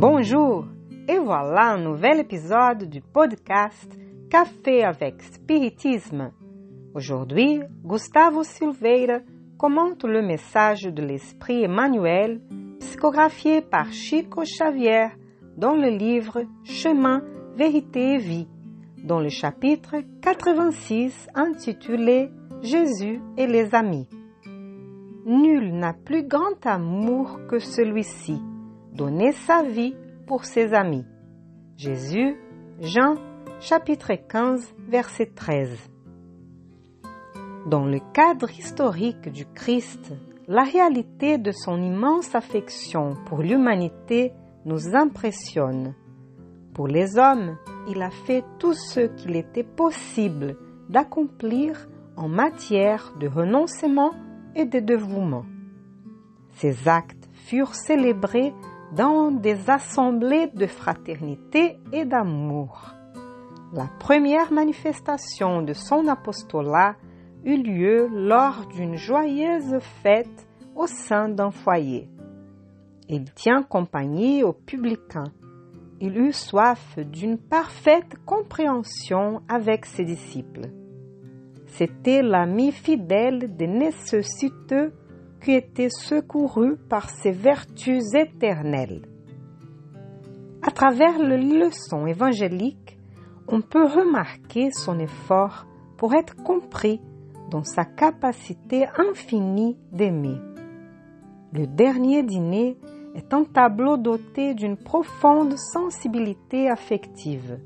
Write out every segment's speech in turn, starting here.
Bonjour, et voilà un nouvel épisode du podcast Café avec Spiritisme. Aujourd'hui, Gustavo Silveira commente le message de l'Esprit Emmanuel, psychographié par Chico Xavier dans le livre Chemin, Vérité et Vie, dans le chapitre 86 intitulé Jésus et les amis. Nul n'a plus grand amour que celui-ci, donner sa vie pour ses amis. Jésus, Jean, chapitre 15, verset 13. Dans le cadre historique du Christ, la réalité de son immense affection pour l'humanité nous impressionne. Pour les hommes, il a fait tout ce qu'il était possible d'accomplir en matière de renoncement et de dévouement. Ces actes furent célébrés dans des assemblées de fraternité et d'amour. La première manifestation de son apostolat eut lieu lors d'une joyeuse fête au sein d'un foyer. Il tient compagnie aux publicains. Il eut soif d'une parfaite compréhension avec ses disciples. C'était l'ami fidèle des nécessiteux qui était secouru par ses vertus éternelles. À travers les leçons évangéliques, on peut remarquer son effort pour être compris dans sa capacité infinie d'aimer. Le dernier dîner est un tableau doté d'une profonde sensibilité affective.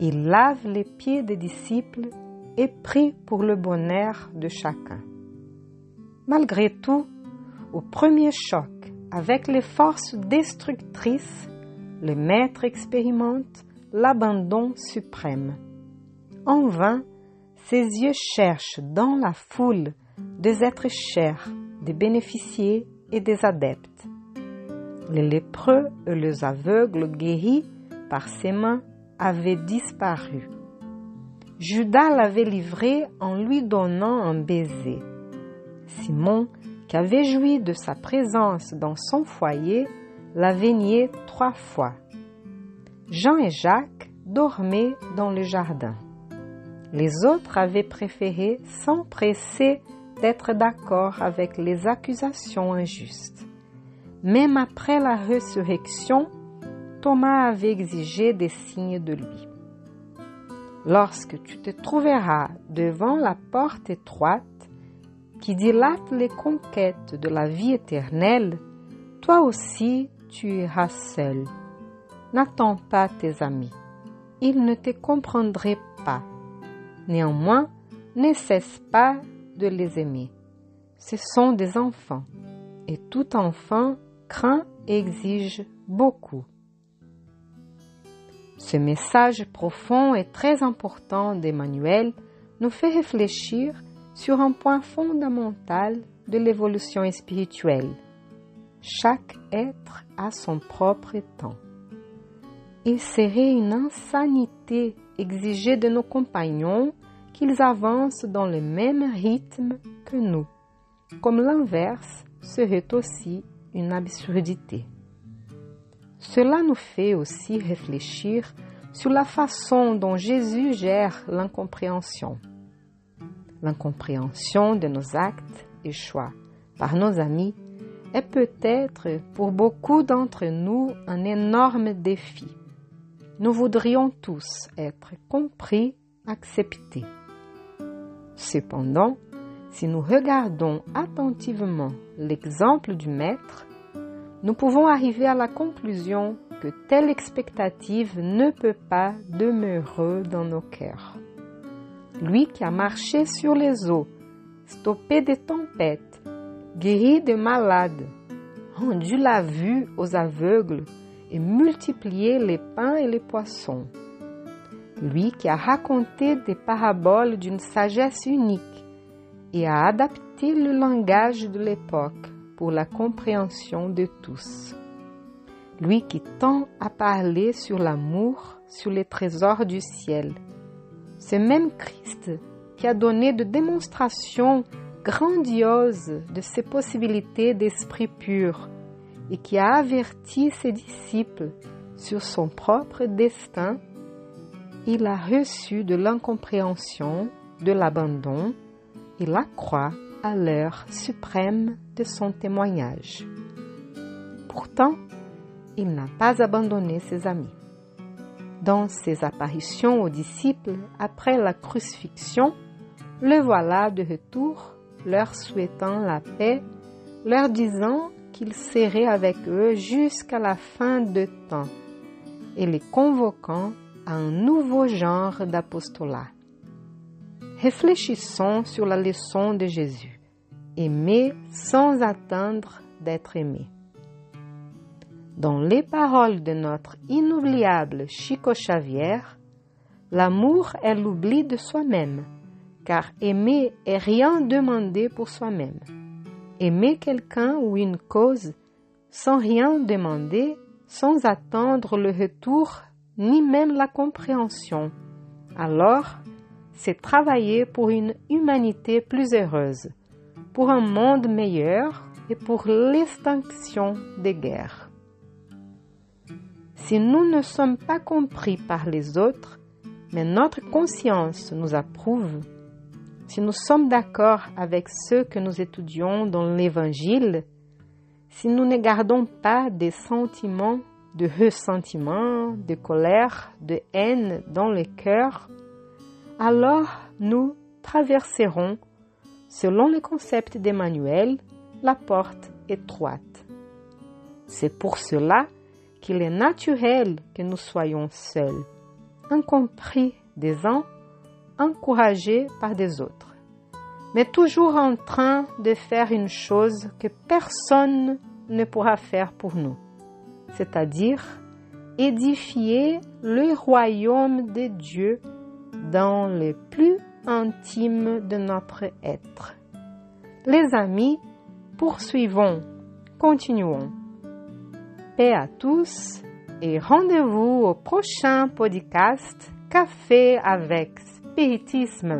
Il lave les pieds des disciples et prie pour le bonheur de chacun. Malgré tout, au premier choc avec les forces destructrices, le maître expérimente l'abandon suprême. En vain, ses yeux cherchent dans la foule des êtres chers, des bénéficiés et des adeptes. Les lépreux et les aveugles guéris par ses mains avaient disparu. Judas l'avait livré en lui donnant un baiser. Simon, qui avait joui de sa présence dans son foyer, l'avait nié trois fois. Jean et Jacques dormaient dans le jardin. Les autres avaient préféré s'empresser d'être d'accord avec les accusations injustes. Même après la résurrection, Thomas avait exigé des signes de lui. Lorsque tu te trouveras devant la porte étroite qui dilate les conquêtes de la vie éternelle, toi aussi tu iras seul. N'attends pas tes amis. Ils ne te comprendraient pas. Néanmoins, ne cesse pas de les aimer. Ce sont des enfants, et tout enfant craint et exige beaucoup. Ce message profond et très important d'Emmanuel nous fait réfléchir sur un point fondamental de l'évolution spirituelle. Chaque être a son propre temps. Il serait une insanité exiger de nos compagnons qu'ils avancent dans le même rythme que nous, comme l'inverse serait aussi une absurdité. Cela nous fait aussi réfléchir sur la façon dont Jésus gère l'incompréhension. L'incompréhension de nos actes et choix par nos amis est peut-être pour beaucoup d'entre nous un énorme défi. Nous voudrions tous être compris, acceptés. Cependant, si nous regardons attentivement l'exemple du Maître, nous pouvons arriver à la conclusion que telle expectative ne peut pas demeurer dans nos cœurs. Lui qui a marché sur les eaux, stoppé des tempêtes, guéri des malades, rendu la vue aux aveugles et multiplié les pains et les poissons. Lui qui a raconté des paraboles d'une sagesse unique et a adapté le langage de l'époque pour la compréhension de tous. Lui qui tend à parler sur l'amour, sur les trésors du ciel. Ce même Christ qui a donné de démonstrations grandioses de ses possibilités d'esprit pur et qui a averti ses disciples sur son propre destin, il a reçu de l'incompréhension, de l'abandon et la croix à l'heure suprême de son témoignage. Pourtant, il n'a pas abandonné ses amis. Dans ses apparitions aux disciples après la crucifixion, le voilà de retour, leur souhaitant la paix, leur disant qu'il serait avec eux jusqu'à la fin de temps et les convoquant à un nouveau genre d'apostolat. Réfléchissons sur la leçon de Jésus. Aimer sans attendre d'être aimé. Dans les paroles de notre inoubliable Chico Xavier, l'amour est l'oubli de soi-même, car aimer est rien demander pour soi-même. Aimer quelqu'un ou une cause sans rien demander, sans attendre le retour ni même la compréhension. Alors, c'est travailler pour une humanité plus heureuse, pour un monde meilleur et pour l'extinction des guerres. Si nous ne sommes pas compris par les autres, mais notre conscience nous approuve, si nous sommes d'accord avec ceux que nous étudions dans l'Évangile, si nous ne gardons pas des sentiments de ressentiment, de colère, de haine dans le cœur, alors nous traverserons, selon le concept d'Emmanuel, la porte étroite. C'est pour cela qu'il est naturel que nous soyons seuls, incompris des uns, encouragés par des autres, mais toujours en train de faire une chose que personne ne pourra faire pour nous c'est-à-dire édifier le royaume de Dieu dans le plus intime de notre être. Les amis, poursuivons, continuons. Paix à tous et rendez-vous au prochain podcast Café avec Spiritisme.